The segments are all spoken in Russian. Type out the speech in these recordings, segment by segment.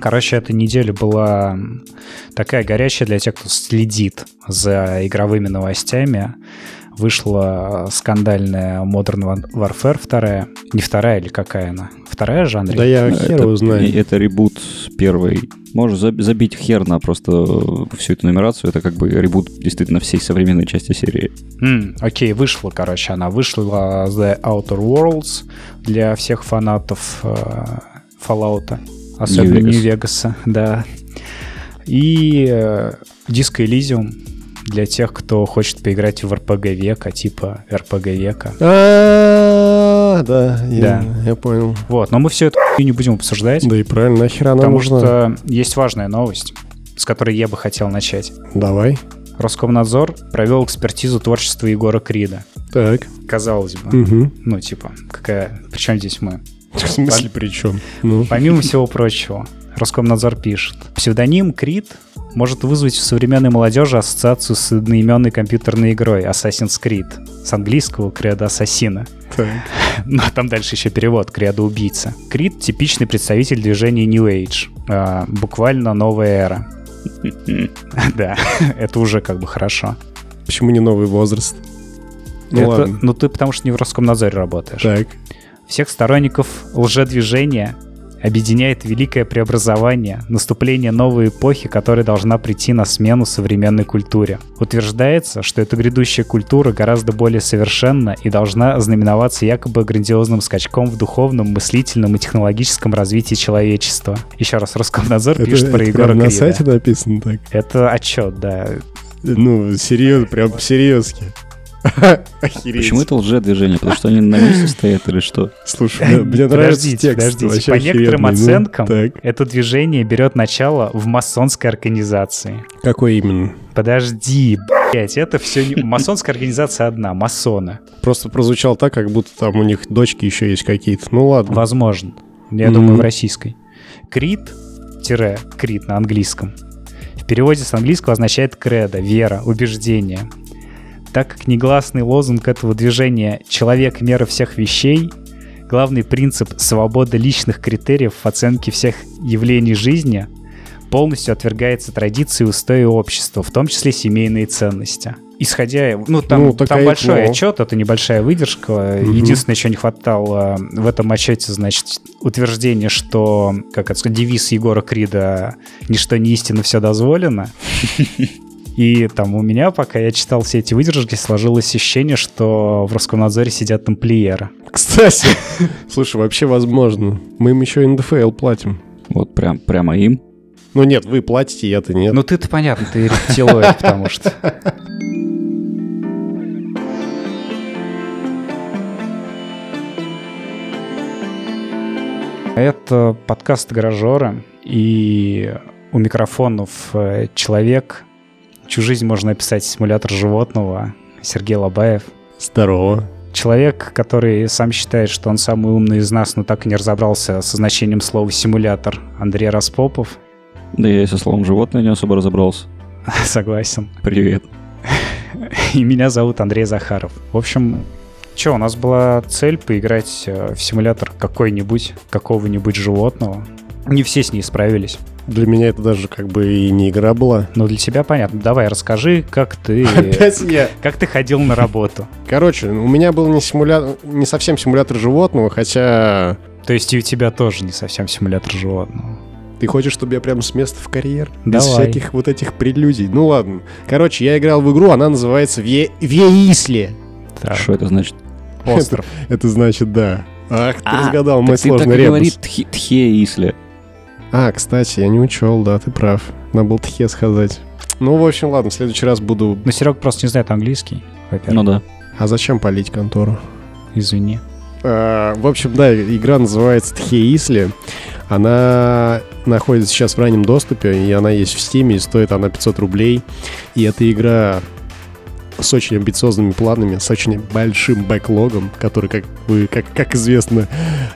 Короче, эта неделя была такая горячая для тех, кто следит за игровыми новостями. Вышла скандальная Modern Warfare вторая. Не вторая или какая она? Вторая же, Андрей? Да я хер это, его знаю. Это ребут первый. Можешь забить хер на просто всю эту нумерацию. Это как бы ребут действительно всей современной части серии. Mm, окей, вышла, короче, она вышла The Outer Worlds для всех фанатов э, Fallout. Особенно Нью-Вегаса, да. И э, Disco Elysium для тех, кто хочет поиграть в RPG века, типа RPG века. А, да, Да. я, понял. Вот, но мы все это не будем обсуждать, Да и правильно, нахера нам потому нужно? что есть важная новость, с которой я бы хотел начать. Давай. Роскомнадзор провел экспертизу творчества Егора Крида. Так. Казалось бы, Угу. ну типа, какая... Причем здесь мы? В смысле, при чем? Ну, Помимо всего прочего, Роскомнадзор пишет. Псевдоним Крид может вызвать у современной молодежи ассоциацию с одноименной компьютерной игрой Assassin's Creed. С английского кредо ассасина. так. Но там дальше еще перевод кредо убийца. Крид — типичный представитель движения New Age. А, буквально новая эра. Да, это уже как бы хорошо. Почему не новый возраст? Ну Это- ладно. Ну ты потому что не в Роскомнадзоре работаешь. Так. Всех сторонников лжедвижения объединяет великое преобразование, наступление новой эпохи, которая должна прийти на смену современной культуре. Утверждается, что эта грядущая культура гораздо более совершенна и должна знаменоваться якобы грандиозным скачком в духовном, мыслительном и технологическом развитии человечества. Еще раз, Роскомнадзор Это, пишет про это Егора прям на Крида. сайте написано так. Это отчет, да. Ну, серьезно, прям серьезки. Охереть. Почему это лже-движение? Потому что они на месте стоят или что? Слушай, мне, мне нравится Подождите, текст. подождите. По некоторым охеренный. Ну, оценкам так. это движение берет начало в масонской организации. Какой именно? Подожди, блять, это все не... Масонская организация одна, масоны. Просто прозвучал так, как будто там у них дочки еще есть какие-то. Ну ладно. Возможно. Я Мгм. думаю, в российской. Крит, тире, крит на английском. В переводе с английского означает кредо, вера, убеждение. Так как негласный лозунг этого движения «человек – мера всех вещей», главный принцип свободы личных критериев в оценке всех явлений жизни полностью отвергается традиции и устои общества, в том числе семейные ценности. Исходя, ну там, Ну, там большой ну. отчет, это небольшая выдержка. Мгм. Единственное, чего не хватало в этом отчете, значит, утверждение, что, как это сказать, девиз Егора Крида «Ничто не истинно, все дозволено». И там у меня, пока я читал все эти выдержки, сложилось ощущение, что в Роскомнадзоре сидят тамплиеры. Кстати, слушай, вообще возможно. Мы им еще НДФЛ платим. Вот прям, прямо им. Ну нет, вы платите, я-то нет. Ну ты-то понятно, ты рептилоид, потому что... Это подкаст «Гаражеры», и у микрофонов э, человек, чью жизнь можно описать симулятор животного, Сергей Лобаев. Здорово. Человек, который сам считает, что он самый умный из нас, но так и не разобрался со значением слова «симулятор», Андрей Распопов. Да я и со словом животное не особо разобрался. Согласен. Привет. И меня зовут Андрей Захаров. В общем, что, у нас была цель поиграть э, в симулятор какой-нибудь, какого-нибудь животного. Не все с ней справились. Для меня это даже как бы и не игра была. Но для тебя понятно. Давай, расскажи, как ты, Опять я. как ты ходил на работу. Короче, у меня был не симулятор, не совсем симулятор животного, хотя То есть и у тебя тоже не совсем симулятор животного. ты хочешь, чтобы я прям с места в карьер? Без Давай. всяких вот этих прелюдий. Ну ладно. Короче, я играл в игру, она называется Ве... Веисле. Так, Что это значит? остров. Это значит, да. Ах, ты А, разгадал мой Так ты так сложный ребус. говорит тхе, тхе исли. А, кстати, я не учел, да, ты прав. Надо было тхе сказать. Ну, в общем, ладно, в следующий раз буду... Но Серега просто не знает английский, во-первых. Ну да. А зачем палить контору? Извини. А, в общем, да, игра называется Тхеисли. Она находится сейчас в раннем доступе, и она есть в Стиме, и стоит она 500 рублей. И эта игра с очень амбициозными планами, с очень большим бэклогом, который, как, вы, как, как известно,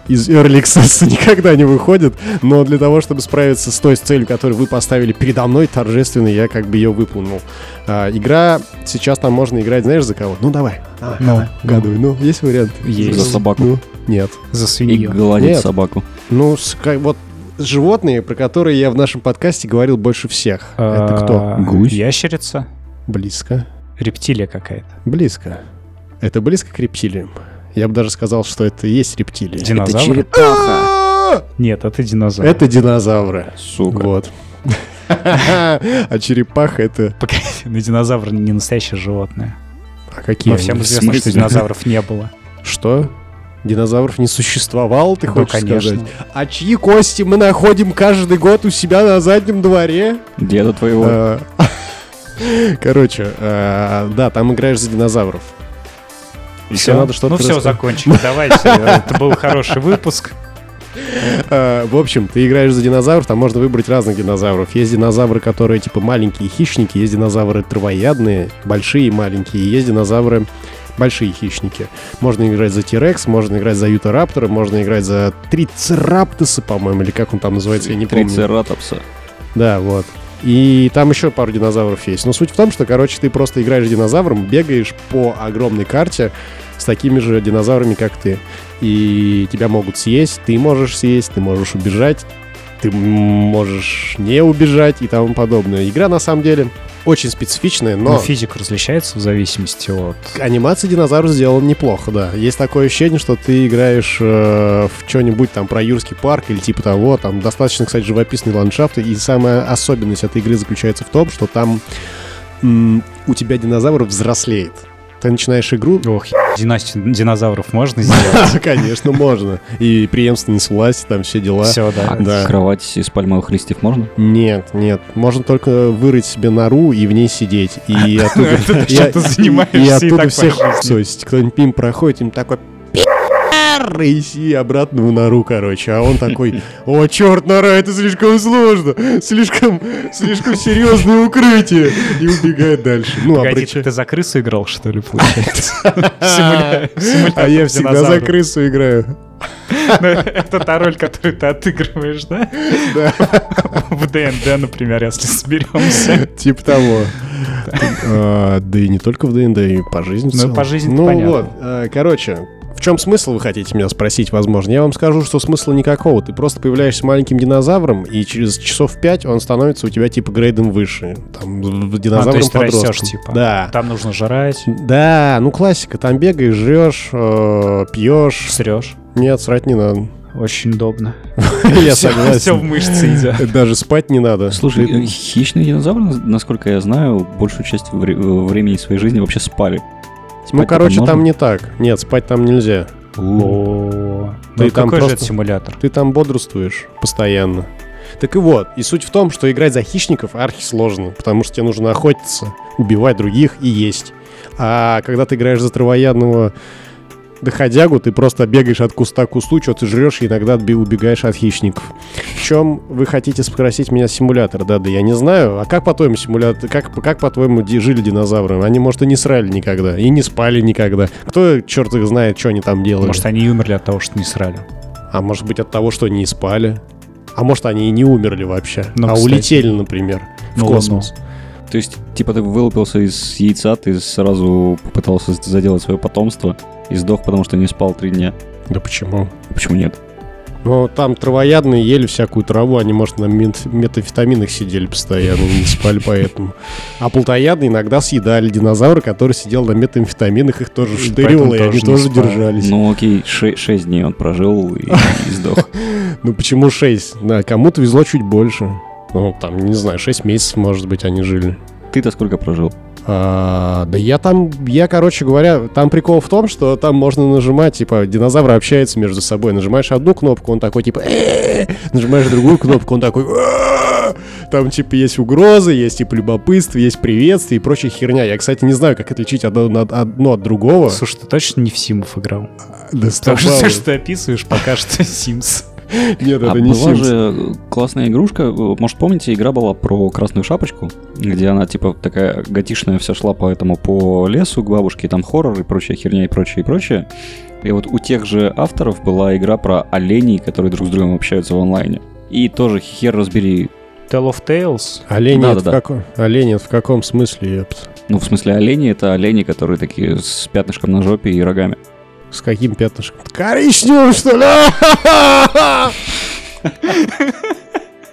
из Early Access никогда не выходит. Но для того, чтобы справиться с той целью, которую вы поставили передо мной, торжественно я как бы ее выполнил. А, игра, сейчас там можно играть, знаешь, за кого? Ну, давай. давай, Ну, давай, угадывай. Ну, есть вариант? Есть. За собаку. Ну, нет. За И свинью. гладить Нет. собаку. Ну, вот животные, про которые я в нашем подкасте говорил больше всех. Это кто? А, Гусь? Ящерица? Близко. Рептилия какая-то? Близко. Это близко к рептилиям. Я бы даже сказал, что это и есть рептилии. Динозавр? А! Нет, это динозавр. Это динозавры. Сука. Вот. А черепаха это... Погоди, но динозавр не настоящее животное. А какие? Но всем известно, что динозавров не было. Что? Динозавров не существовало, ты Ну, хочешь конечно. сказать? А чьи кости мы находим каждый год у себя на заднем дворе? Деда твоего. Короче, э, да, там играешь за динозавров. И Всё, надо что-то Ну все, закончили. Давайте. Это был хороший выпуск. Э, В общем, ты играешь за динозавров, там можно выбрать разных динозавров. Есть динозавры, которые типа маленькие хищники, есть динозавры травоядные, большие и маленькие, есть динозавры большие хищники. Можно играть за Тирекс, можно играть за Ютараптора, можно играть за Трицераптоса, по-моему, или как он там называется, я не помню. Трицератопса. Да, вот. И там еще пару динозавров есть. Но суть в том, что, короче, ты просто играешь динозавром, бегаешь по огромной карте с такими же динозаврами, как ты. И тебя могут съесть, ты можешь съесть, ты можешь убежать, ты можешь не убежать и тому подобное. Игра, на самом деле, очень специфичная, Но но... физика различается в зависимости от... Анимация динозавров сделана неплохо, да. Есть такое ощущение, что ты играешь э, в что-нибудь там про Юрский парк или типа того. Там достаточно, кстати, живописные ландшафты. И самая особенность этой игры заключается в том, что там у тебя динозавр взрослеет. Ты начинаешь игру... Ох, династию динозавров можно сделать? Конечно, можно. И преемственность власти, там все дела. Все, да. Да. Кровать из пальмовых листьев можно? Нет, нет. Можно только вырыть себе нору и в ней сидеть. И оттуда... И- чем ты и- занимаешься И и оттуда так всех... То есть кто-нибудь мимо проходит, им такой... И обратно в нору, короче. А он такой, о, черт, нора, это слишком сложно. Слишком, слишком серьезное укрытие. И убегает дальше. Ну, Погоди, обреча- ты за крысу играл, что ли, получается? А я всегда за крысу играю. Ну, Это та роль, которую ты отыгрываешь, да? Да. В ДНД, например, если соберемся. Типа того. А, Да и не только в ДНД, и по жизни Ну, по жизни Ну вот, э, короче, чем смысл, вы хотите меня спросить, возможно? Я вам скажу, что смысла никакого. Ты просто появляешься маленьким динозавром, и через часов пять он становится у тебя типа грейдом выше. Там, в- А, динозавром то есть подростком. растешь, типа. Да. Там нужно жрать, Да, ну классика. Там бегаешь, жрешь, э, пьешь. срешь. Нет, срать не надо. Очень удобно. Я Все в согласен. мышцы идет. Даже спать не надо. Слушай, хищные динозавры, насколько я знаю, большую часть вре- времени своей жизни вообще спали. Ну, Спать-то короче, там не так. Нет, спать там нельзя. О, Ты ну там какой же просто- это симулятор? Ты там бодрствуешь постоянно. Так и вот, и суть в том, что играть за хищников архи сложно, потому что тебе нужно охотиться, убивать других и есть. А когда ты играешь за травоядного доходягу, ты просто бегаешь от куста к кусту, что ты жрешь, и иногда убегаешь от хищников. В чем вы хотите спросить меня симулятор? Да, да, я не знаю. А как по-твоему симулятор, как, как по-твоему жили динозавры? Они, может, и не срали никогда, и не спали никогда. Кто, черт их знает, что они там делали? Может, они и умерли от того, что не срали. А может быть от того, что и спали. А может они и не умерли вообще. Ну, а кстати. улетели, например, в Ну, космос. То есть, типа, ты вылупился из яйца, ты сразу попытался заделать свое потомство и сдох, потому что не спал три дня. Да почему? Почему нет? Ну, там травоядные ели всякую траву, они, может, на мет- сидели постоянно, не спали поэтому. А плотоядные иногда съедали динозавра, который сидел на метамфетаминах, их тоже штырило, и они тоже держались. Ну окей, ше- шесть дней он прожил и, сдох. Ну, почему 6? Да, кому-то везло чуть больше. Ну, там, не знаю, 6 месяцев, может быть, они жили. Ты-то сколько прожил? А, да я там, я, короче говоря, там прикол в том, что там можно нажимать, типа, динозавры общаются между собой. Нажимаешь одну кнопку, он такой, типа, нажимаешь другую кнопку, он такой, там, типа, есть угрозы, есть, типа, любопытство, есть приветствие и прочая херня. Я, кстати, не знаю, как отличить одно, одно от другого. Слушай, ты точно не в Симов играл? Да Потому что все, что ты описываешь, пока что Sims. Нет, а это не была Sims. же классная игрушка, может помните, игра была про красную шапочку, где она типа такая готишная вся шла по этому по лесу к бабушке, и там хоррор и прочая херня и прочее, и прочее. И вот у тех же авторов была игра про оленей, которые друг с другом общаются в онлайне. И тоже хер разбери. Tale of Tales? Олени, Да, это да, в да. каком- олени это в каком смысле? Ну, в смысле, олени это олени, которые такие с пятнышком на жопе и рогами. С каким пятнышком? Коричневым, что ли?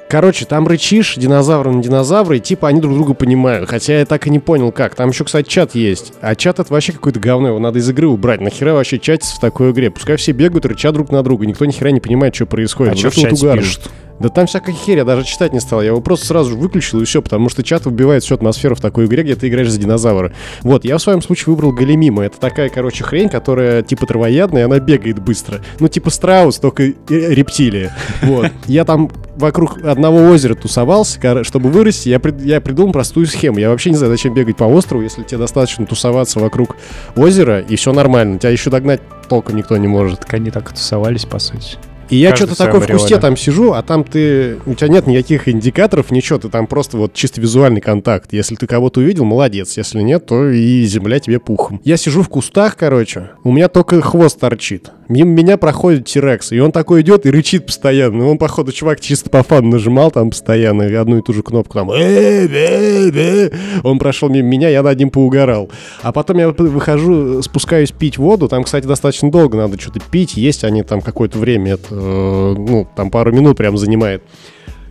Короче, там рычишь, динозавры на динозавры, и типа они друг друга понимают. Хотя я так и не понял, как. Там еще, кстати, чат есть. А чат это вообще какое-то говно, его надо из игры убрать. Нахера вообще чатиться в такой игре? Пускай все бегают, рычат друг на друга, никто ни хера не понимает, что происходит. А Вот что в чате угарно. пишут? Да там всякая херь, я даже читать не стал. Я его просто сразу выключил и все, потому что чат убивает всю атмосферу в такой игре, где ты играешь за динозавра. Вот, я в своем случае выбрал Галимима. Это такая, короче, хрень, которая типа травоядная, она бегает быстро. Ну, типа страус, только э, рептилия. Вот. Я там вокруг одного озера тусовался, чтобы вырасти, я, прид- я придумал простую схему. Я вообще не знаю, зачем бегать по острову, если тебе достаточно тусоваться вокруг озера, и все нормально. Тебя еще догнать толком никто не может. Так они так и тусовались, по сути. И я что-то такой в кусте там сижу, а там ты... У тебя нет никаких индикаторов, ничего, ты там просто вот чисто визуальный контакт. Если ты кого-то увидел, молодец. Если нет, то и земля тебе пухом. Я сижу в кустах, короче, у меня только хвост торчит. Мимо меня проходит Тирекс, и он такой идет и рычит постоянно. Он, походу, чувак чисто по фану нажимал там постоянно одну и ту же кнопку там. «Э, э, э». Он прошел мимо меня, я над ним поугарал. А потом я выхожу, спускаюсь пить воду. Там, кстати, достаточно долго надо что-то пить. Есть они там какое-то время. Это, э, ну, там пару минут прям занимает.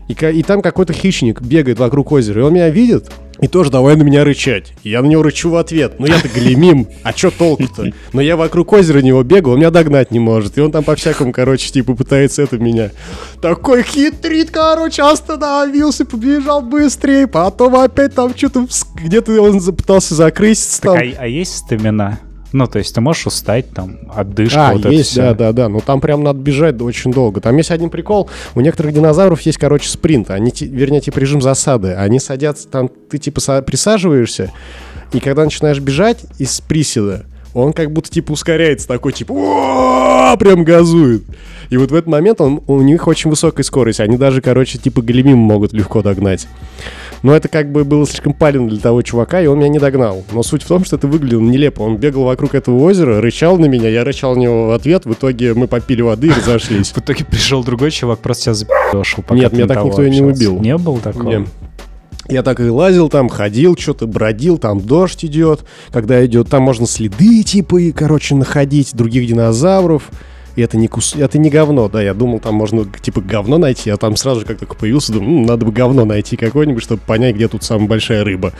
И, и там какой-то хищник бегает вокруг озера. И он меня видит и тоже давай на меня рычать. Я на него рычу в ответ. Ну я-то галимим, а чё толку-то? Но я вокруг озера него бегаю, он меня догнать не может. И он там по-всякому, короче, типа пытается это меня. Такой хитрит, короче, остановился, побежал быстрее. Потом опять там что-то где-то он пытался закрыситься Так, там. а, а есть стамина? Ну, то есть ты можешь устать, там, отдышка, А, вот есть, да, да, да. Ну там прям надо бежать очень долго. Там есть один прикол. У некоторых динозавров есть, короче, спринт. Они, вернее, типа режим засады. Они садятся, там ты типа са- присаживаешься, и когда начинаешь бежать из приседа, он как будто типа ускоряется, такой типа прям газует. И вот в этот момент он, у них очень высокая скорость. Они даже, короче, типа галимим могут легко догнать. Но это как бы было слишком палевно для того чувака, и он меня не догнал. Но суть в том, что это выглядело нелепо. Он бегал вокруг этого озера, рычал на меня, я рычал на него в ответ. В итоге мы попили воды и разошлись. В итоге пришел другой чувак, просто тебя запи***шил, Нет, меня так никто и не убил. Не было такого? Я так и лазил там, ходил, что-то бродил, там дождь идет. Когда идет, там можно следы типа, и, короче, находить других динозавров. И это не, кус... это не говно, да, я думал, там можно, типа, говно найти, а там сразу же как только появился, думаю, «М, надо бы говно найти какое-нибудь, чтобы понять, где тут самая большая рыба.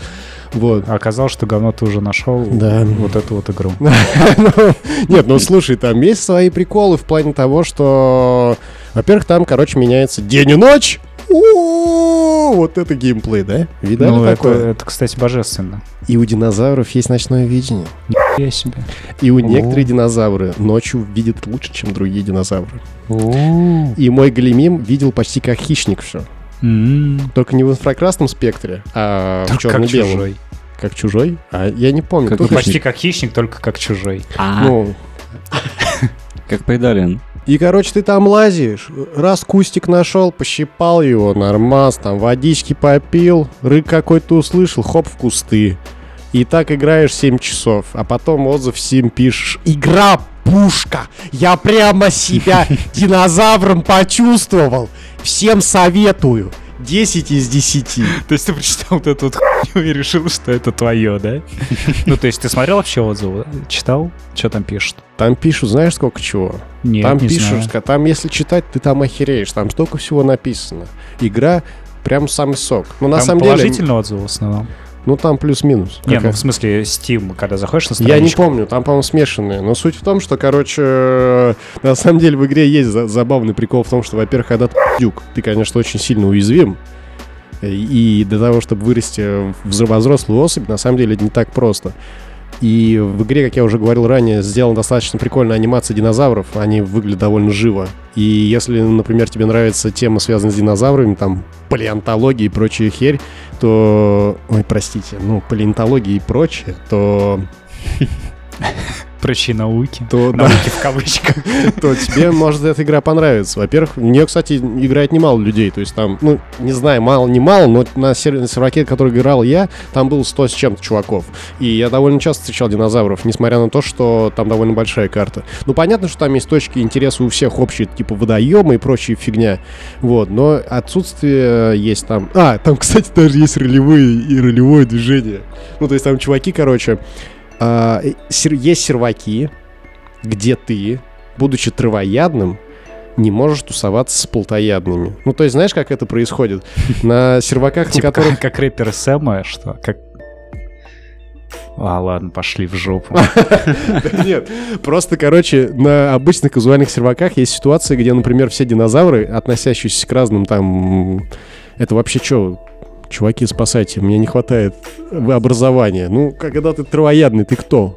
Вот. А оказалось, что говно ты уже нашел Да. вот эту вот игру. Ну, Нет, ну слушай, там есть свои приколы в плане того, что, во-первых, там, короче, меняется день и ночь. О, Вот это геймплей, да? Видали Ну, это, такое? это, кстати, божественно. И у динозавров есть ночное видение. Я себе. И у некоторые динозавры ночью видят лучше, чем другие динозавры. И мой Галимим видел почти как хищник все. Только не в инфракрасном спектре, а в черно-белом. чужой. Как чужой? А я не помню. Как. Почти как хищник, только как чужой. Ну, Как Пайдалин. И, короче, ты там лазишь, раз кустик нашел, пощипал его, нормас, там водички попил, рык какой-то услышал, хоп, в кусты. И так играешь 7 часов, а потом отзыв 7 пишешь. Игра пушка! Я прямо себя динозавром почувствовал! Всем советую! 10 из 10. То есть ты прочитал вот эту вот хуйню и решил, что это твое, да? Ну, то есть ты смотрел вообще отзывы? Читал? Что там пишут? Там пишут, знаешь, сколько чего? Нет, там не пишут, знаю. там если читать, ты там охереешь. Там столько всего написано. Игра прям самый сок. Но на Там самом деле, положительные отзывы в основном. Ну там плюс-минус. Не, ну в смысле Steam, когда заходишь на Я не страничку. помню, там, по-моему, смешанные. Но суть в том, что, короче, э, на самом деле в игре есть за- забавный прикол в том, что, во-первых, когда ты дюк, ты, конечно, очень сильно уязвим. И для того, чтобы вырасти в взрослую особь, на самом деле это не так просто. И в игре, как я уже говорил ранее, сделана достаточно прикольная анимация динозавров. Они выглядят довольно живо. И если, например, тебе нравится тема, связанная с динозаврами, там, палеонтология и прочая херь, то... Ой, простите, ну, палеонтология и прочее, то... Прочие науки. То, да, Науки в кавычках. то тебе может эта игра понравится. Во-первых, в нее, кстати, играет немало людей. То есть там, ну, не знаю, мало, не мало, но на сер- на серваке, который играл я, там было 100 с чем-то чуваков. И я довольно часто встречал динозавров, несмотря на то, что там довольно большая карта. Ну, понятно, что там есть точки интереса у всех общие, типа водоемы и прочая фигня. Вот, но отсутствие есть там... А, там, кстати, даже есть ролевые и ролевое движение. Ну, то есть там чуваки, короче, э, сер- есть серваки, где ты, будучи травоядным, не можешь тусоваться с плотоядными. Ну, то есть, знаешь, как это происходит? На серваках, на Типа которых... как, как рэпер Сэма, что? Как... А, ладно, пошли в жопу. Нет, просто, короче, на обычных казуальных серваках есть ситуации, где, например, все динозавры, относящиеся к разным там... Это вообще что? Чуваки, спасайте, мне не хватает образования. Ну, когда ты травоядный, ты кто?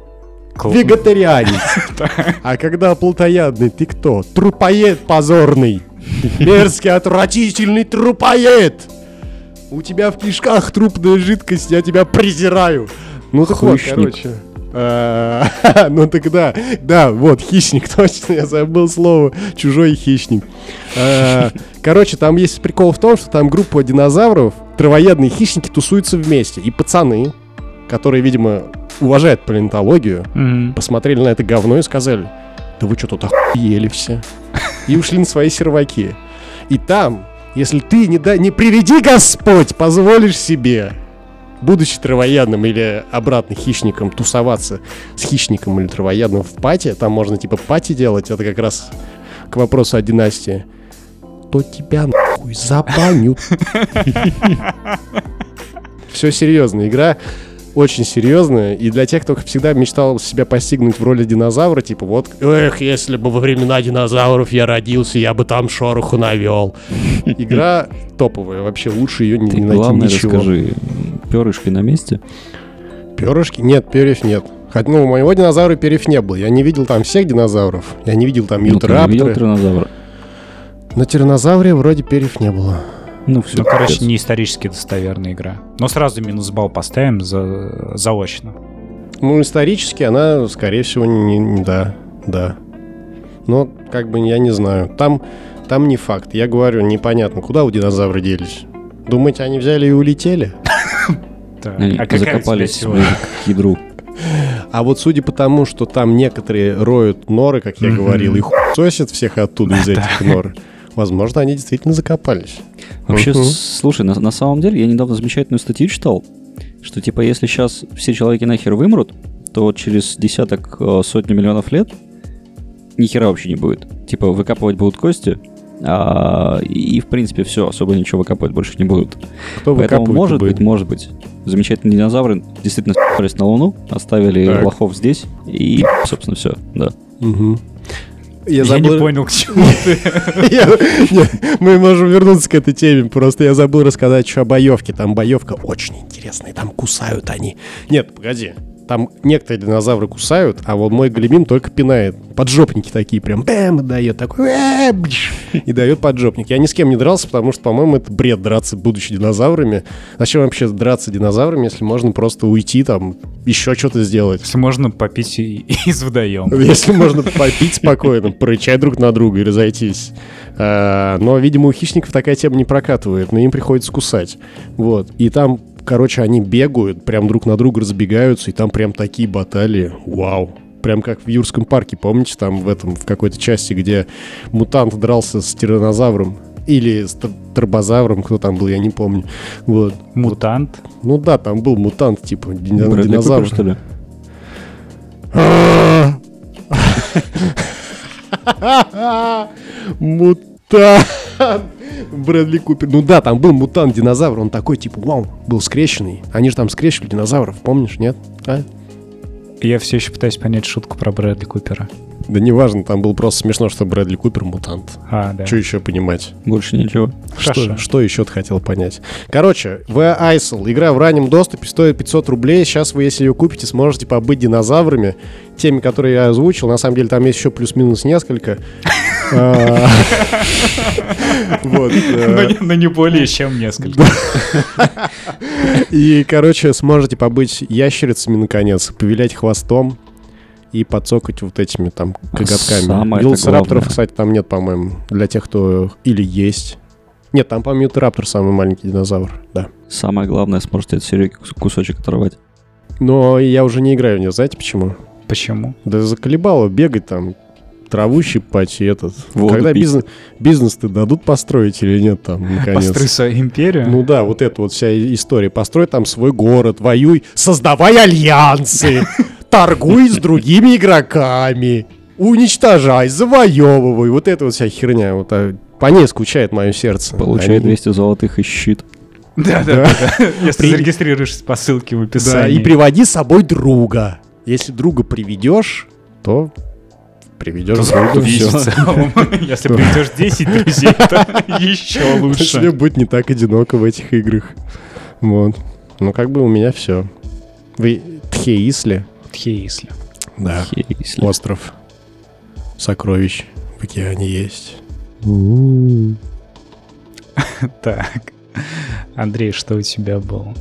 Вегетарианец. А когда плотоядный, ты кто? Трупоед позорный. Мерзкий, отвратительный трупоед. У тебя в кишках трупная жидкость, я тебя презираю. Ну так вот, короче. А, Ну тогда, да, вот, хищник, точно, я забыл слово, чужой хищник. А, Короче, там есть прикол в том, что там группа динозавров, травоядные хищники тусуются вместе. И пацаны, которые, видимо, уважают палеонтологию, Мгм. посмотрели на это говно и сказали, да вы что тут охуели все. И ушли на свои серваки. И там, если ты, не, да, не приведи Господь, позволишь себе, будучи травоядным или обратно хищником, тусоваться с хищником или травоядным в пати, там можно типа пати делать, это как раз к вопросу о династии, то тебя нахуй забанют. Все серьезно, игра очень серьезная, и для тех, кто всегда мечтал себя постигнуть в роли динозавра, типа вот, эх, если бы во времена динозавров я родился, я бы там шороху навел. Игра топовая, вообще лучше ее не, Ты не найти главное ничего. расскажи, перышки на месте? Перышки? Нет, перьев нет. Хотя, ну, у моего динозавра перьев не было. Я не видел там всех динозавров. Я не видел там Ну, ты не видел тиранозавра? На тиранозавре вроде перьев не было. Ну, все. Ну, короче, не исторически достоверная игра. Но сразу минус балл поставим за... заочно. Ну, исторически она, скорее всего, не, не- да, да. Но, как бы, я не знаю. Там, там не факт. Я говорю, непонятно, куда у динозавры делись. Думаете, они взяли и улетели? А закопались к ядру. А вот судя по тому, что там некоторые роют норы, как я говорил, и сосят всех оттуда из этих нор, возможно, они действительно закопались. Вообще, с- слушай, на, на самом деле, я недавно замечательную статью читал, что типа если сейчас все человеки нахер вымрут, то через десяток, э, сотню миллионов лет ни хера вообще не будет. Типа выкапывать будут кости, а, и в принципе все, особо ничего выкапывать больше не будут. Кто Поэтому может будет? быть, может быть, замечательные динозавры действительно спались на Луну, оставили Так. лохов здесь, и, собственно, все, да. Мгм. Я Я забыл... не понял, к чему ты. Я- Мы можем вернуться к этой теме. Просто я забыл рассказать еще о боевке. Там боевка очень интересная. Там кусают они. Нет, погоди. Там некоторые динозавры кусают, а вот мой големин только пинает. Поджопники такие прям бэм, и дает такой «Э, бдж», и дает поджопник. Я ни с кем не дрался, потому что, по-моему, это бред драться, будучи динозаврами. Зачем вообще драться динозаврами, если можно просто уйти там, еще что-то сделать? Если можно попить из водоема. Если можно попить спокойно, порычать друг на друга и разойтись. А, Но, видимо, у хищников такая тема не прокатывает, но им приходится кусать. Вот. И там, короче, они бегают, прям друг на друга разбегаются, и там прям такие баталии. Вау. Прям как в Юрском парке, помните, там в этом, в какой-то части, где мутант дрался с тиранозавром. Или с тробозавром, кто там был, я не помню. Вот. Мутант. Ну да, там был мутант, типа, дин- Брэдли динозавр. Купер, что ли? Мутант! Брэдли Купер. Ну да, там был мутант-динозавр, он такой, типа, вау, был скрещенный. Они же там скрещивали динозавров, помнишь, нет? А? Я все еще пытаюсь понять шутку про Брэдли Купера. Да неважно, там было просто смешно, что Брэдли Купер мутант. А, да. Что еще понимать? Больше ничего. Хорошо. Что, что еще ты хотел понять? Короче, The Isle, игра в раннем доступе, стоит 500 рублей. Сейчас вы, если ее купите, сможете побыть динозаврами. Теми, которые я озвучил. На самом деле там есть еще плюс-минус несколько. Вот. Но э, не- но не более чем несколько. И, короче, сможете побыть ящерицами, наконец, повилять хвостом и подцокать вот этими там коготками. Самое Велоцирапторов, кстати, там нет, по-моему, для тех, кто... Или есть. Нет, там, по-моему, Ютраптор самый маленький динозавр, да. Самое главное, сможете от кус- кусочек оторвать. Но я уже не играю в нее, знаете почему? Почему? Да заколебало бегать там, траву щипать и этот. Воду Когда пить. бизнес, бизнес-то дадут построить или нет там, наконец? Построй свою империю? Ну да, вот эта вот вся история. Построй там свой город, воюй, создавай альянсы, торгуй с другими игроками. уничтожай, завоевывай. Вот это вот вся херня. Вот а, по ней скучает мое сердце. Получает Они- 200 золотых и щит. Да, да, да. Если При- зарегистрируешься по ссылке в Да, описании. и приводи с собой друга. Если друга приведешь, то приведешь друга. И всё. в целом, Если придешь 10 друзей, то еще То тебе лучше. будет не так одиноко в этих играх. Вот. Ну, как бы у меня все. Вы Тхеисли? Тхеисли. Да. Если- Остров сокровищ в океане есть. Так. Андрей, что у тебя было?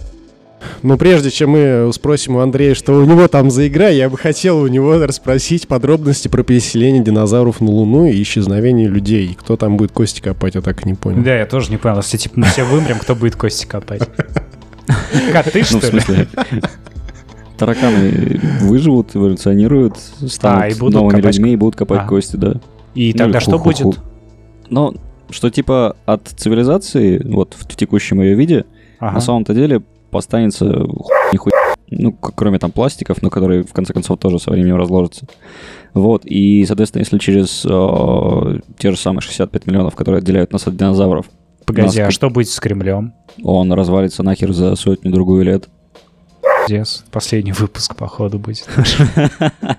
Но прежде чем мы спросим у Андрея, что у него там за игра, я бы хотел у него расспросить подробности про переселение динозавров на Луну и исчезновение людей. Кто там будет кости копать, я так и не понял. Да, я тоже не понял. Если типа мы все вымрем, кто будет кости копать? Коты, Ну, что ли? тараканы выживут, эволюционируют, А, и станут будут новыми людьми и будут копать А. кости, да. И Ну, тогда что будет? Но что типа от цивилизации, вот в текущем ее виде, Ага. на самом-то деле останется нихуя, ну, кроме там пластиков, но которые в конце концов тоже со временем разложатся. Вот, и, соответственно, если через э, те же самые 65 миллионов, которые отделяют нас от динозавров, Погоди, а нас- что будет с Кремлем? он развалится нахер за сотню-другую лет. Пиздец. Последний выпуск, походу, будет.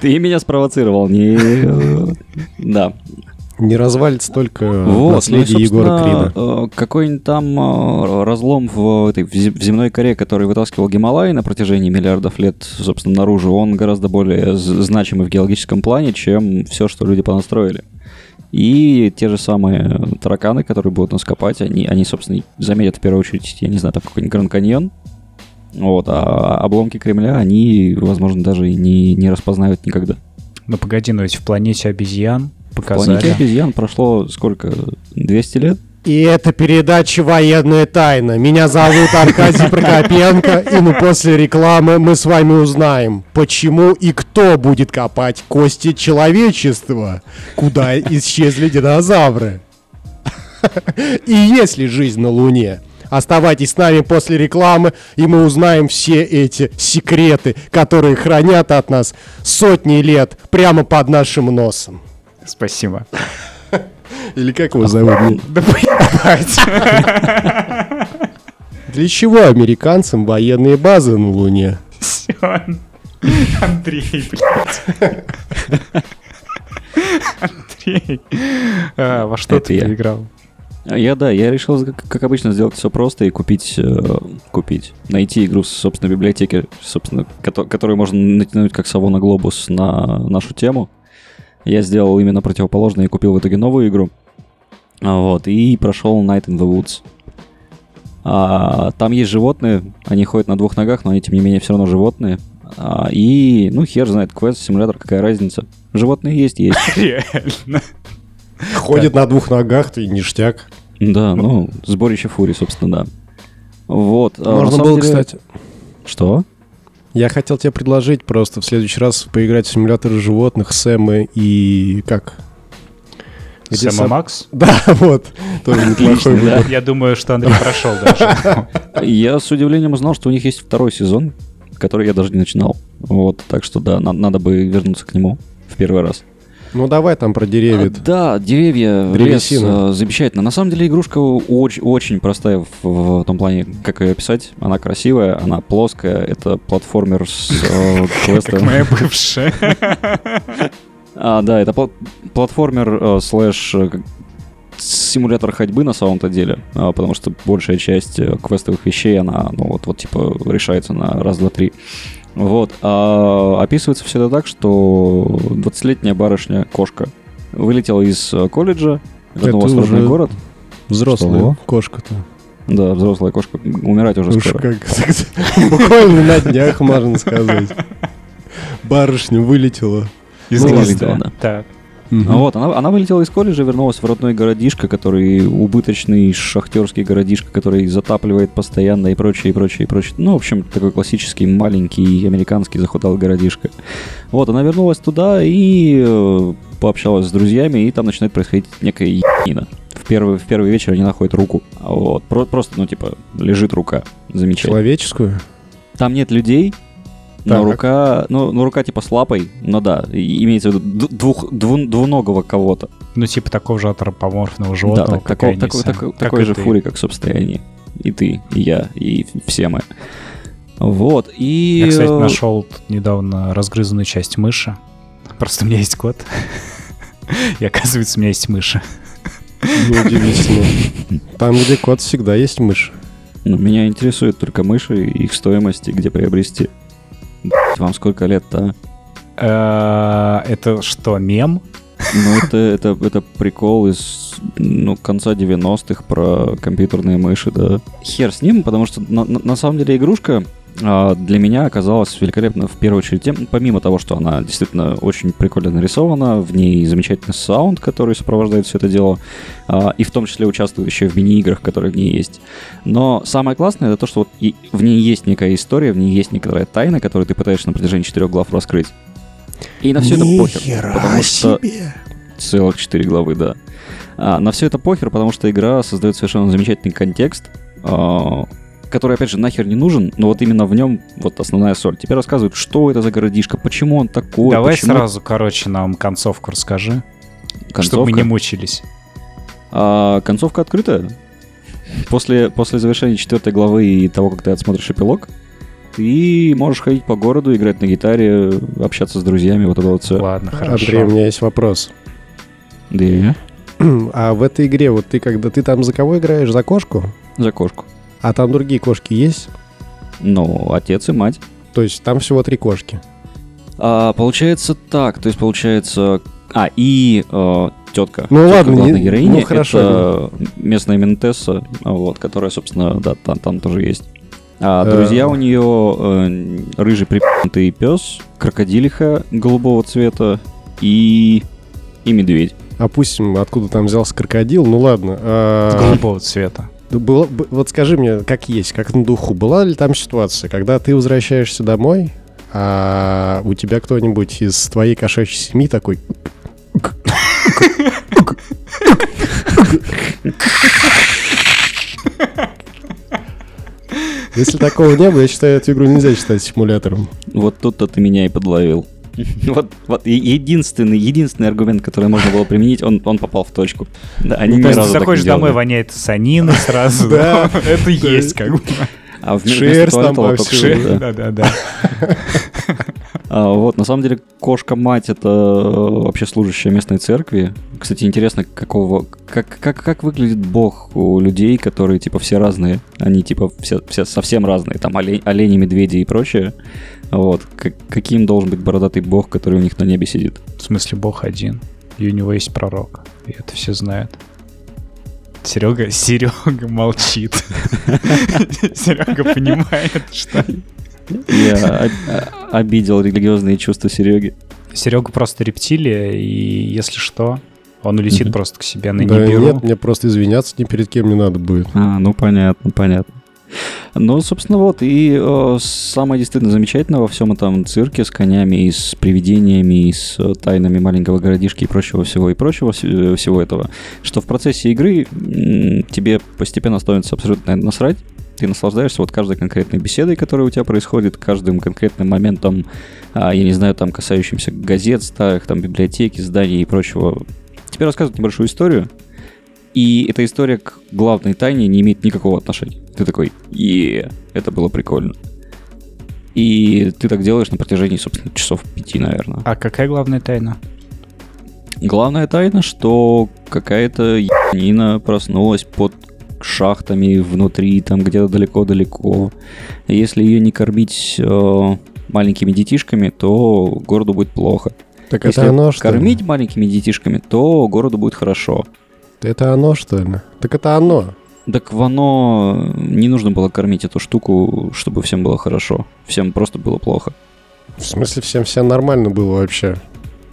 Ты меня спровоцировал, не... э, Да. Не развалится только Вот, наследие ну Егора Крина. э, Какой-нибудь там э, разлом в, этой, в зе- в земной коре, который вытаскивал Гималай на протяжении миллиардов лет, собственно, наружу, он гораздо более значимый в геологическом плане, чем все, что люди понастроили. И те же самые тараканы, которые будут нас копать, они, они, собственно, заметят в первую очередь, я не знаю, там какой-нибудь Гранд Каньон, вот, а обломки Кремля, они, возможно, даже и не, не распознают никогда. Ну погоди, но ведь в планете обезьян В планете показали. обезьян прошло сколько? 200 лет? И это передача «Военная тайна». Меня зовут Аркадий Прокопенко, и ну после рекламы мы с вами узнаем, почему и кто будет копать кости человечества, куда исчезли динозавры. И есть ли жизнь на Луне? Оставайтесь с нами после рекламы, и мы узнаем все эти секреты, которые хранят от нас сотни лет прямо под нашим носом. Спасибо. Или как его зовут? Да поебать. Для чего американцам военные базы на Луне? Всё. Андрей, блядь. Андрей. А, Во что Это ты я. играл? Я, да, я решил, как, как обычно, сделать все просто и купить, э, купить, найти игру с собственной библиотеки, собственно, кото- которую можно натянуть как сову на глобус на нашу тему. Я сделал именно противоположное и купил в итоге новую игру. А, Вот, и прошел Night in the Woods. А, там есть животные, они ходят на двух ногах, но они, тем не менее, все равно животные. А, и, ну, хер знает, квест, симулятор, какая разница. Животные есть, есть. Реально. Ходит на двух ногах, ты ништяк. Да, ну, сборище фури, собственно, да. Вот. а, Можно было, деле- кстати... Что? Я хотел тебе предложить просто в следующий раз поиграть в симуляторы животных, Сэмы и... как? Где Сэма сам- Макс? Да, вот. Тоже неплохой выбор. Я думаю, что Андрей прошел даже. Я с удивлением узнал, что у них есть второй сезон, который я даже не начинал. Вот, так что да, на- надо бы вернуться к нему в первый раз. Ну давай там про деревья. А, да, деревья, лес, Древесина. э, замечательно. На самом деле игрушка очень, очень простая в, в том плане, как ее описать. Она красивая, она плоская, это платформер с э, Как квестом. моя бывшая. А, да, это пла- платформер э, слэш э, как- симулятор ходьбы на самом-то деле, а, потому что большая часть квестовых вещей, она, ну, вот, вот, типа, решается на раз, два, три. Вот. А описывается все это так, что 20-летняя барышня, кошка, вылетела из э, колледжа, вернулась в Это родной уже город. Взрослая Что? кошка-то. Да, взрослая кошка, умирать уже Уж скоро. как- Буквально на днях, можно сказать. Барышня вылетела. Из Ну, гнезда. вылетела, да. Ну Вот, она, она вылетела из колледжа, вернулась в родной городишко, который убыточный шахтерский городишко, который затапливает постоянно и прочее, и прочее, и прочее. Ну, в общем, такой классический маленький американский захудалый городишко. Вот, она вернулась туда и э, пообщалась с друзьями, и там начинает происходить некая ебанина. В первый, в первый вечер они находят руку. Вот, про- просто, ну, типа, лежит рука. Замечательно. Человеческую? Там нет людей, Но Так. рука, ну, ну, рука типа с лапой, ну да, имеется в виду двух, дву- двуногого кого-то. Ну, типа такого же антропоморфного Да, животного, так- как такого- такой, такой- Как такой же ты. фури, как, собственно, и они. И ты, и я, и все мы. Вот, и... Я, кстати, нашел тут недавно разгрызанную часть мыши. Просто у меня есть кот. И оказывается, у меня есть мыши. Неудивительно. Там, где кот, всегда есть мышь. Ну, меня интересует только мыши, их стоимость и где приобрести. Вам сколько лет-то? а? Э, Это что, мем? Ну, это, это, это прикол из ну, конца 90-х про компьютерные мыши, да. Хер с ним, потому что на, на- на самом деле игрушка для меня оказалась великолепна в первую очередь тем, помимо того, что она действительно очень прикольно нарисована, в ней замечательный саунд, который сопровождает все это дело, а, и в том числе участвует еще в мини-играх, которые в ней есть. Но самое классное это то, что вот в ней есть некая история, в ней есть некоторая тайна, которую ты пытаешься на протяжении четырех глав раскрыть. И на все это похер. Потому что целых 4 главы, да. А, на все это похер, потому что игра создает совершенно замечательный контекст, а, который, опять же, нахер не нужен, но вот именно в нем вот основная соль. Тебе рассказывают, что это за городишко, почему он такой, Давай почему сразу, короче, нам концовку расскажи, чтобы концовка. мы не мучились. А, концовка открытая. После, после завершения четвертой главы и того, как ты отсмотришь эпилог, ты можешь ходить по городу, играть на гитаре, общаться с друзьями, вот это вот все. Ладно, Андрей, у хорошо. меня есть вопрос. Да, А в этой игре, вот ты когда ты там за кого играешь? За кошку? за кошку. А там другие кошки есть? Ну, отец и мать. То есть там всего три кошки. А, получается так, то есть получается... А, и э, тетка. Ну Тетка ладно, главной не- героини. ну хорошо, Это местная Ментесса, вот, которая, собственно, да, там, там тоже есть. А Э. друзья у нее э, рыжий припнутый пес, крокодилиха голубого цвета и, и медведь. Опустим, откуда там взялся крокодил. Ну ладно. а, Голубого цвета. Было- б- вот скажи мне, как есть, как на духу. Была ли там ситуация, когда ты возвращаешься домой, а у тебя кто-нибудь из твоей кошачьей семьи такой... Если такого не было, я считаю, эту игру нельзя считать симулятором. Вот тут-то ты меня и подловил. Вот, вот единственный, единственный аргумент, который можно было применить, он, он попал в точку. Да, они ни То есть разу ты так не заходишь домой, воняет санина сразу. Да. Это есть как бы. А вместо Шерсть там туалета повсюду. шерсти, да. Да-да-да. А, вот, на самом деле, кошка-мать — это э, вообще служащая местной церкви. Кстати, интересно, какого... Как, как, как выглядит бог у людей, которые, типа, все разные? Они, типа, все, все совсем разные. Там олень- олени, медведи и прочее. Вот. Как- каким должен быть бородатый бог, который у них на небе сидит? В смысле, Бог один. И у него есть пророк. И это все знают. Серега, Серега молчит. Серега понимает, что... Я обидел религиозные чувства Сереги. Серега просто рептилия, и если что, он улетит просто к себе на Да Нибиру. нет, мне просто извиняться ни перед кем не надо будет. А, ну понятно, понятно. Ну, собственно, вот, и э, самое действительно замечательное во всем этом цирке с конями и с привидениями, и с э, тайнами маленького городишки и прочего всего и прочего э, всего этого, что в процессе игры тебе постепенно становится абсолютно насрать, ты наслаждаешься вот каждой конкретной беседой, которая у тебя происходит, каждым конкретным моментом, а, я не знаю, там, касающимся газет старых, там, библиотеки, зданий и прочего. Тебе рассказывают небольшую историю, и эта история к главной тайне не имеет никакого отношения. Ты такой, е это было прикольно. И ты так делаешь на протяжении, собственно, часов пяти, наверное. А какая главная тайна? Главная тайна, что какая-то ебанина проснулась под шахтами внутри, там где-то далеко-далеко. Если ее не кормить э, маленькими детишками, то городу будет плохо. Так Если это оно, что ли? кормить маленькими детишками, то городу будет хорошо. Это оно, что ли? Так это оно. Так Вано не нужно было кормить эту штуку, чтобы всем было хорошо. Всем просто было плохо. В смысле, всем все нормально было вообще.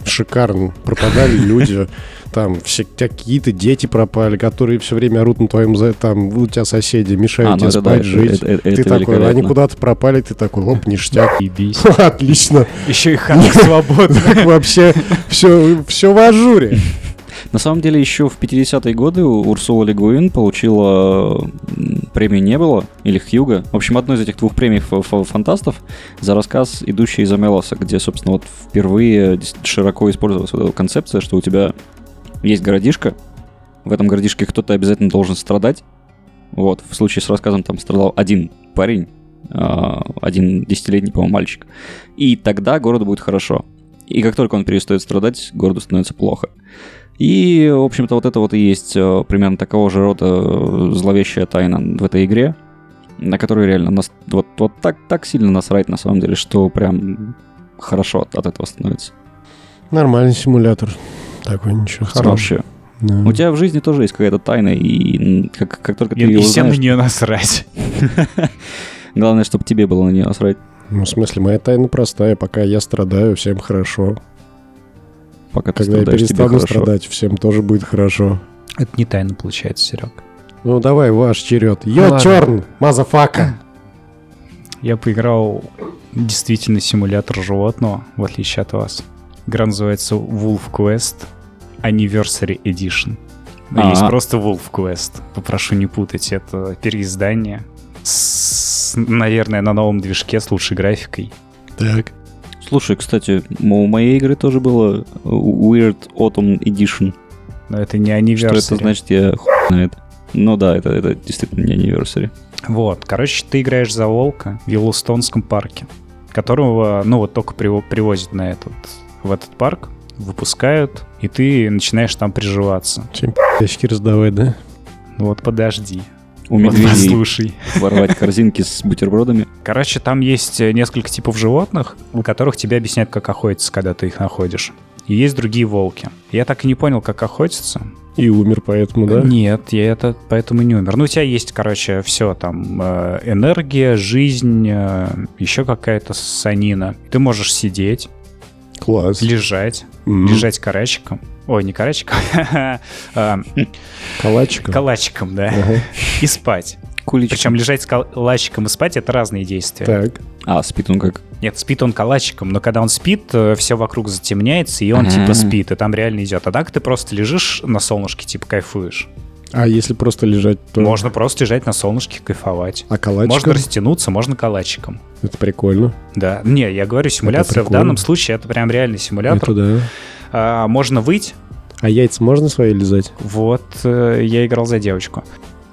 Шикарно. Пропадали люди. Там все какие-то дети пропали, которые все время орут на твоем... за- Там у тебя соседи мешают А, тебе это да, спать, это- жить. это- это ты такой, они куда-то пропали, ты такой, оп, ништяк. Ебись. Отлично. Еще и ханг свободный. Вообще все, все в ажуре. На самом деле, еще в 50-е годы Урсула Легуин получила премии не было, или Хьюга. В общем, одной из этих двух премий фантастов за рассказ «Идущий из Амелоса», где, собственно, вот впервые широко использовалась вот эта концепция, что у тебя есть городишко, в этом городишке кто-то обязательно должен страдать. Вот, в случае с рассказом там страдал один парень, а, один десятилетний, по-моему, мальчик. И тогда городу будет хорошо. И как только он перестает страдать, городу становится плохо. И, в общем-то, вот это вот и есть э, примерно такого же рода э, зловещая тайна в этой игре, на которую реально нас, вот, вот так, так сильно насрать на самом деле, что прям хорошо от, от этого становится. Нормальный симулятор. Такой ничего. Хороший. Да. У тебя в жизни тоже есть какая-то тайна, и как, как только ты и, ее и всем узнаешь... на нее насрать. Главное, чтобы тебе было на нее насрать. Ну, в смысле, моя тайна простая. Пока я страдаю, всем хорошо. Пока ты Когда я страдаешь, тебе перестану хорошо. страдать, всем тоже будет хорошо. Это не тайна получается, Серег. Ну, давай, ваш черед. Ну, Your, ладно. turn, motherfucka. Я поиграл действительно симулятор животного, в отличие от вас. Игра называется Wolf Quest Anniversary Edition. А. Есть просто Wolf Quest. Попрошу не путать, это переиздание. С, наверное, на новом движке с лучшей графикой. Так. Слушай, кстати, у моей игры тоже было Weird Autumn Edition. Но это не Что Anniversary. это значит, я хуй знает. Ну да, это, это действительно не Anniversary. Вот, короче, ты играешь за волка в Йеллоустонском парке, которого, ну, вот только приво- привозят на этот, в этот парк, выпускают, и ты начинаешь там приживаться. Чем ящики раздавать, да? Вот подожди. У Вот медведей послушай. воровать корзинки с бутербродами. Короче, там есть э, несколько типов животных, у которых тебе объясняют, как охотиться, когда ты их находишь. И есть другие волки. Я так и не понял, как охотиться. И умер поэтому, да? Нет, я это поэтому не умер. Ну, у тебя есть, короче, все там. э, энергия, жизнь, э, еще какая-то санина. Ты можешь сидеть, Класс. лежать, М. лежать карачиком. Ой, не карачиком, а, Калачиком. калачиком, да. И спать. Кулички. Причем лежать с калачиком и спать — это разные действия. Так. А, спит он как? Нет, спит он калачиком, но когда он спит, все вокруг затемняется, и он Ага. типа спит, и там реально идет. А так ты просто лежишь на солнышке, типа кайфуешь. А если просто лежать, то... Можно просто лежать на солнышке, кайфовать. А калачиком? Можно растянуться, можно калачиком. Это прикольно. Да. Не, я говорю, симуляция в данном случае это прям реальный симулятор. Это да. А, можно выйти. А яйца можно свои лизать? Вот э, я играл за девочку.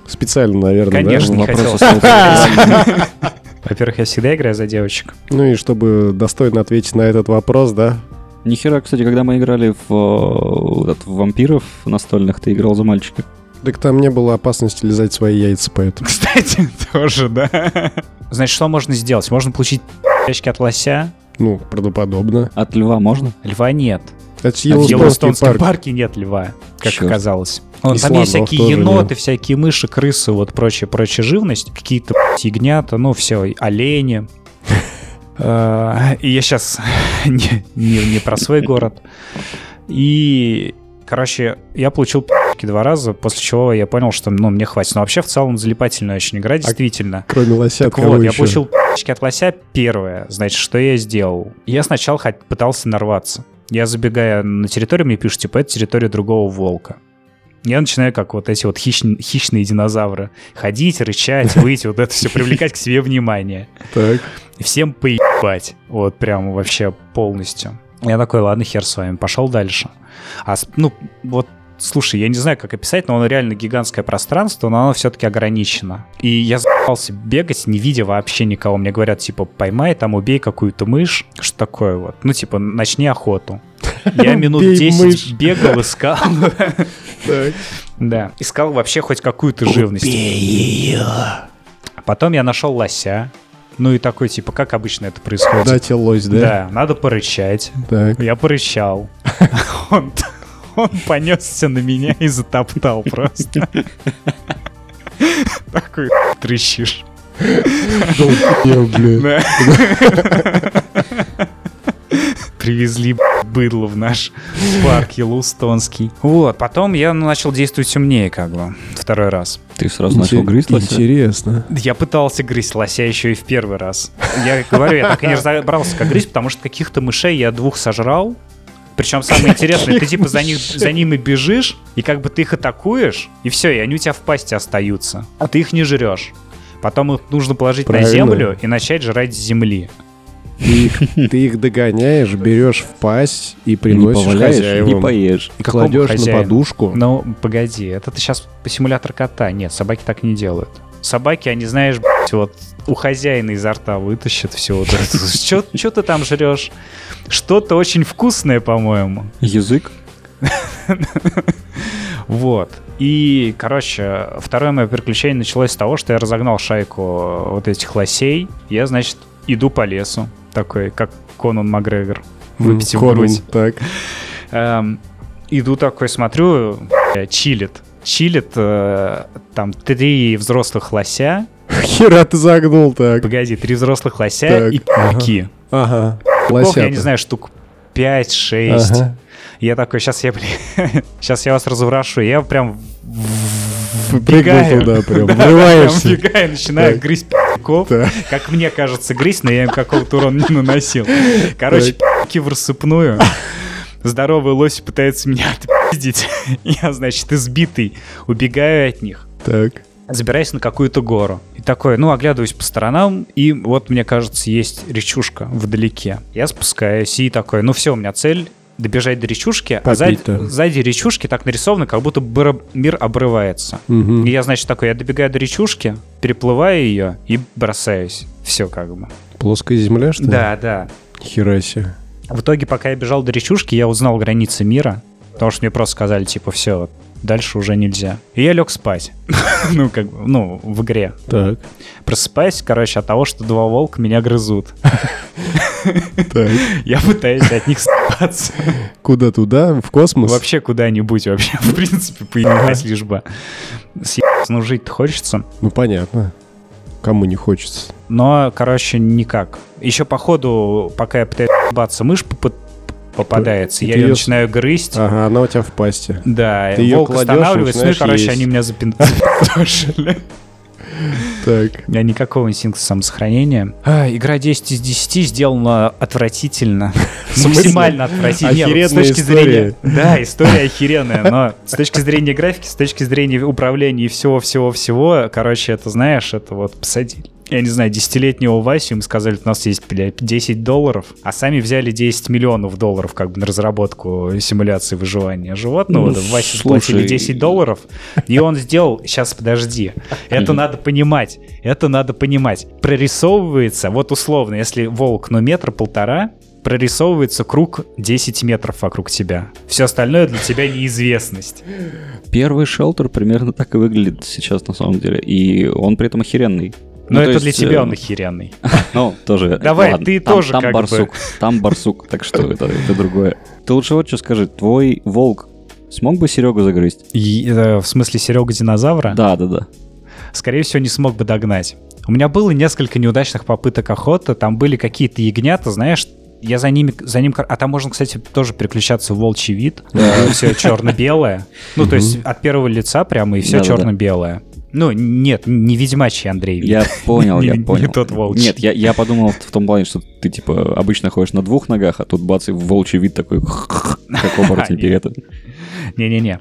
Специально, наверное, Конечно, не Вопрос хотел. Во-первых, я всегда играю за девочек. да? Ну и чтобы достойно ответить на этот вопрос, да? Нихера, кстати, когда мы играли в, э, в вампиров настольных, ты играл за мальчика. Так там не было опасности лизать свои яйца, поэтому... Кстати, тоже, да. Значит, что можно сделать? Можно получить очки от лося. Ну, правдоподобно. От льва можно? Льва нет. Это же А в Йеллоустонский Йеллоустонском парк. парке нет льва, как Чёрт. оказалось. Вон, И там есть всякие еноты, нет. всякие мыши, крысы, вот прочая, прочая живность. Какие-то ягнята, ну все, олени. Э, И я сейчас не, не- не про свой город. И, короче, я получил пи***ки два раза, после чего я понял, что ну, мне хватит. Но вообще в целом залипательная очень игра, действительно. Кроме лося, Так вот, я получил пи***чки от лося первое. Значит, что я сделал? Я сначала хот- пытался нарваться. Я забегая на территорию, мне пишут, типа, это территория другого волка. Я начинаю, как вот эти вот хищн- хищные динозавры, ходить, рычать, выйти, вот это все, привлекать к себе внимание. Так. Всем поебать. Вот прям вообще полностью. Я такой, ладно, хер с вами, пошел дальше. А, ну, вот, слушай, я не знаю, как описать, но оно реально гигантское пространство, но оно все-таки ограничено. И я заебался бегать, не видя вообще никого. Мне говорят, типа, поймай там, убей какую-то мышь, что такое вот. Ну, типа, начни охоту. Я минут Убей 10 мышь. бегал, искал. Да, искал вообще хоть какую-то живность. Потом я нашел лося. Ну и такой, типа, как обычно это происходит? Дайте лось, да? Да, надо порычать. Так. Я порычал. Он, он понесся на меня и затоптал просто. Такой трещишь. Привезли быдло в наш парк Йеллоустонский. Вот, потом я начал действовать умнее, как бы, второй раз. Ты сразу начал грызть лося? Интересно. Я пытался грызть лося еще и в первый раз. Я говорю, я так и не разобрался, как грызть, потому что каких-то мышей я двух сожрал, Причем самое интересное, ты типа за, них, за ними бежишь, и как бы ты их атакуешь, и все, и они у тебя в пасти остаются. А ты их не жрешь. Потом их нужно положить Правильно. на землю и начать жрать с земли. Ты их, ты их догоняешь, берешь в пасть и Не приносишь не хозяевам. поешь. И кладешь на подушку. Ну, погоди, это ты сейчас по симулятор кота. Нет, собаки так не делают. Собаки, они, знаешь, блядь, вот у хозяина изо рта вытащат все вот это. Что ты там жрешь? Что-то очень вкусное, по-моему. Язык? Вот. И, короче, второе мое приключение началось с того, что я разогнал шайку вот этих лосей. Я, значит, иду по лесу, такой, как Конан Макгрегор, выпитив Конан, грудь. Так. Эм, иду такой, смотрю, чилит. Чилит э, там три взрослых лося. Хера ты загнул так. Погоди, три взрослых лося Так, и ага. пауки. Ага. Пауков, я не знаю, штук 5-6. Ага. Я такой, сейчас я, блин, сейчас я вас разурашу. Я прям вбегаю. туда прям, врываешься. вбегаю, начинаю Так. грызть пи***ков. Как мне кажется, грызть, но я им какого-то урона не наносил. Короче, пи***ки в рассыпную. Здоровый лось пытается меня отпиздить. Я, значит, избитый, убегаю от них. Так. забираюсь на какую-то гору. И такой, ну, оглядываюсь по сторонам, и вот, мне кажется, есть речушка вдалеке. Я спускаюсь и такой, ну все, у меня цель добежать до речушки, а сзади, Попить-то. сзади речушки так нарисовано, как будто мир обрывается. Мгм. И я, значит, такой, я добегаю до речушки, переплываю ее и бросаюсь. Все как бы. Плоская земля, что ли? Да, да. Хера себе. В итоге, пока я бежал до речушки, я узнал границы мира, потому что мне просто сказали, типа, все, дальше уже нельзя. И я лег спать. ну, как бы, ну, в игре. Так. Просыпаюсь, короче, от того, что два волка меня грызут. Так. Я пытаюсь от них спаться. Куда туда? В космос? Вообще куда-нибудь вообще, в принципе, поебать лишь бы. Съебаться, ну жить-то хочется. Ну понятно. Кому не хочется. Но, короче, никак. Еще по ходу, пока я пытаюсь ебаться, мышь попа- попадается, Ты я ее начинаю грызть. Ага, она у тебя в пасти. Да, Ты волк кладёшь и останавливается, ну и, короче, есть. они меня запин- запинтошили. Так. Меня никакого инстинкта самосохранения. А, игра 10 из 10 сделана отвратительно. Максимально отвратительно. Не, вот Охеренная с точки зрения... Да, история охеренная, но с точки зрения графики, с точки зрения управления и всего-всего-всего, короче, это, знаешь, это вот посадили. Я не знаю, десятилетнего Васю им сказали, у нас есть, бля, 10 долларов, а сами взяли 10 миллионов долларов как бы на разработку симуляции выживания животного. Ну, Да, Васе заплатили 10 долларов, и он сделал... Сейчас, подожди. Это надо понимать. Это надо понимать. Прорисовывается, вот условно, если волк, ну, метр-полтора, прорисовывается круг 10 метров вокруг тебя. Все остальное для тебя неизвестность. Первый шелтер примерно так и выглядит сейчас на самом деле. И он при этом охеренный. Но Ну, то это для есть, тебя э, он охеренный. Ну, тоже. Давай, ладно, ты там- тоже Там как бы. барсук. Там барсук, так что это, это другое. Ты лучше вот что скажи. Твой волк смог бы Серегу загрызть? И, э, в смысле Серега динозавра? Да, да, да. скорее всего, не смог бы догнать. У меня было несколько неудачных попыток охоты, там были какие-то ягнята, знаешь, я за ними, за ним, а там можно, кстати, тоже переключаться в волчий вид, все черно-белое, ну то есть от первого лица прямо и все черно-белое. Ну нет, не ведьмачий Андрей. вид. Я понял, я Не- не понял. тот волчий. Нет, я, я подумал в том плане, что ты, типа, обычно ходишь на двух ногах, а тут бац, и волчий вид такой, как оборотень перед. Не-не-не.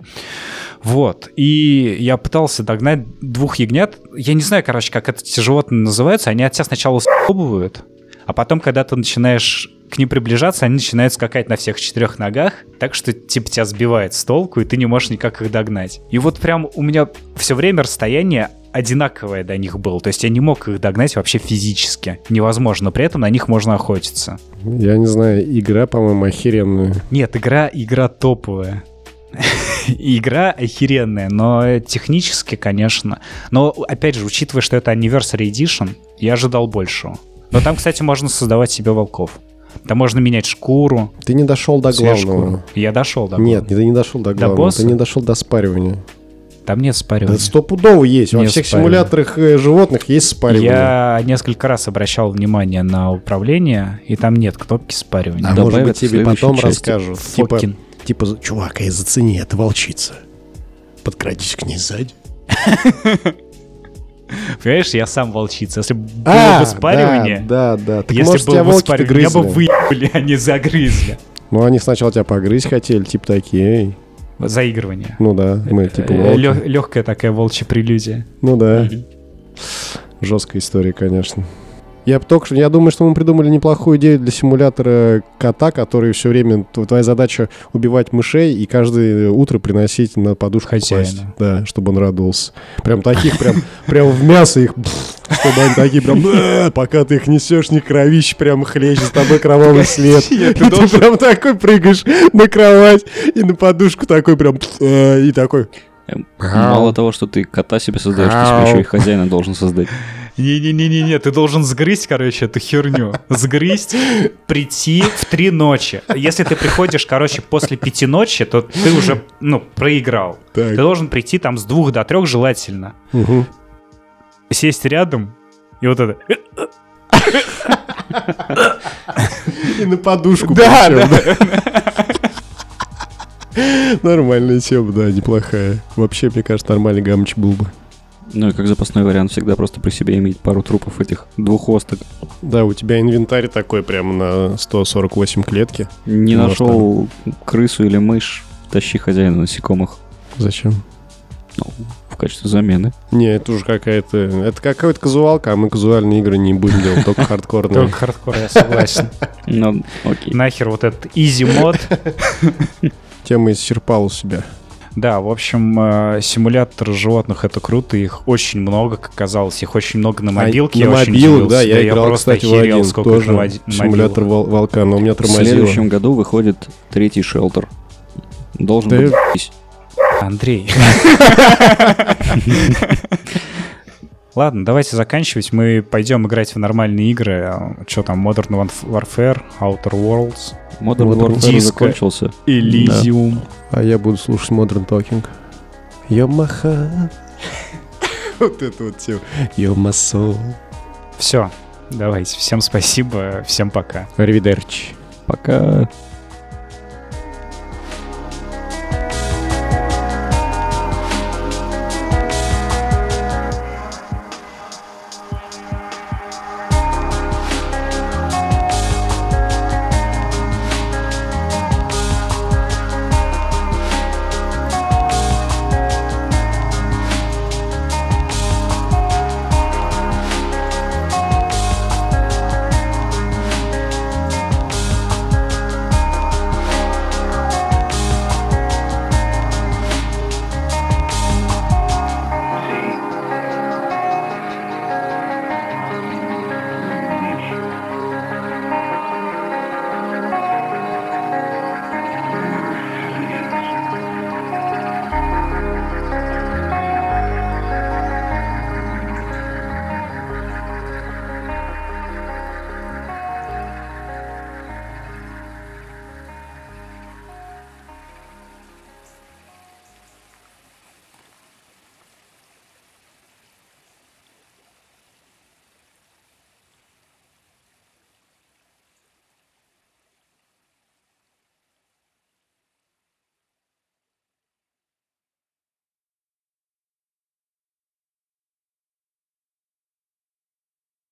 Вот. И я пытался догнать двух ягнят. Я не знаю, короче, как эти животные называются. Они от тебя сначала съебывают, а потом, когда ты начинаешь к ним приближаться, они начинают скакать на всех четырех ногах, так что типа тебя сбивает с толку, и ты не можешь никак их догнать. И вот прям у меня все время расстояние одинаковое до них было. То есть я не мог их догнать вообще физически. Невозможно. Но при этом на них можно охотиться. Я не знаю, игра, по-моему, охеренная. Нет, игра, игра топовая. Игра охеренная, но технически, конечно. Но, опять же, учитывая, что это Anniversary Edition, я ожидал большего. Но там, кстати, можно создавать себе волков. Там можно менять шкуру. Ты не дошел до главного. Я дошел до Нет, главного. ты не дошел до главного. босса? Ты не дошел до спаривания. Там нет Да спаривания. стопудово есть. Во Не всех спаривание. симуляторах э, животных есть спаривание. Я несколько раз обращал внимание на управление, и там нет кнопки спаривания. А может Добавят быть в тебе потом части. расскажут. Типа, Фокин. типа, чувак, эй, зацени, это волчица. Подкрадись к ней сзади. Понимаешь, я сам волчица. Если бы было А, бы спаривание, Да, да, да. Если было бы спаривание, меня бы выебали, а не загрызли. Ну, они сначала тебя погрызть хотели, типа такие. Заигрывание. Ну да, мы типа волки. Легкая такая волчья прелюдия. Ну да. Жесткая история, конечно. Я только что, я думаю, что мы придумали неплохую идею для симулятора кота, который все время, твоя задача убивать мышей и каждое утро приносить на подушку Хозяина. класть. Да, чтобы он радовался. Прям таких, прям, прям в мясо их, чтобы они такие прям, «Да», пока ты их несешь, не кровище, прям хлещет с тобой кровавый след. Ты прям такой прыгаешь на кровать и на подушку такой прям, «А», и такой, Мало того, что ты кота себе создаешь, ты себе еще и хозяина должен создать. Не-не-не-не, ты должен сгрызть, короче, эту херню. Сгрызть, прийти в три ночи. Если ты приходишь, короче, после пяти ночи, то ты уже, ну, проиграл. Так. Ты должен прийти там с двух до трех желательно. «Мгм». Сесть рядом и вот это. И на подушку. Да, причем, Нормальная тема, да, неплохая. Вообще, мне кажется, нормальный гамч был бы. Ну и как запасной вариант всегда просто при себе иметь пару трупов этих двуххвосток. Да, у тебя инвентарь такой прямо на 148 клетки. Не Ну, нашел крысу или мышь, тащи хозяина насекомых Зачем? в качестве замены. Не, это уже какая-то... Это какая-то казуалка, а мы казуальные игры не будем делать, только хардкорные. Только хардкор, я согласен. Ну, окей. Нахер вот этот easy mode. Тема исчерпала себя. Да, в общем, э, симулятор животных это круто, их очень много, как казалось, их очень много на мобилке. А, на я мобилах, да, я играл, просто кстати, в охерел, один сколько тоже. на Симулятор вол- волка, но у меня В тормозило. следующем году выходит третий Shelter. Должен Да быть я-. Андрей. Ладно, давайте заканчивать. Мы пойдем играть в нормальные игры. Что там, Modern Warf- Warfare, Outer Worlds, Modern Вот Warfare диско. закончился. Elysium. А я буду слушать Modern Talking. Йомаха. Вот это вот тема. Йомасо. Все, давайте. Всем спасибо, всем пока. Аривидерчи. Пока.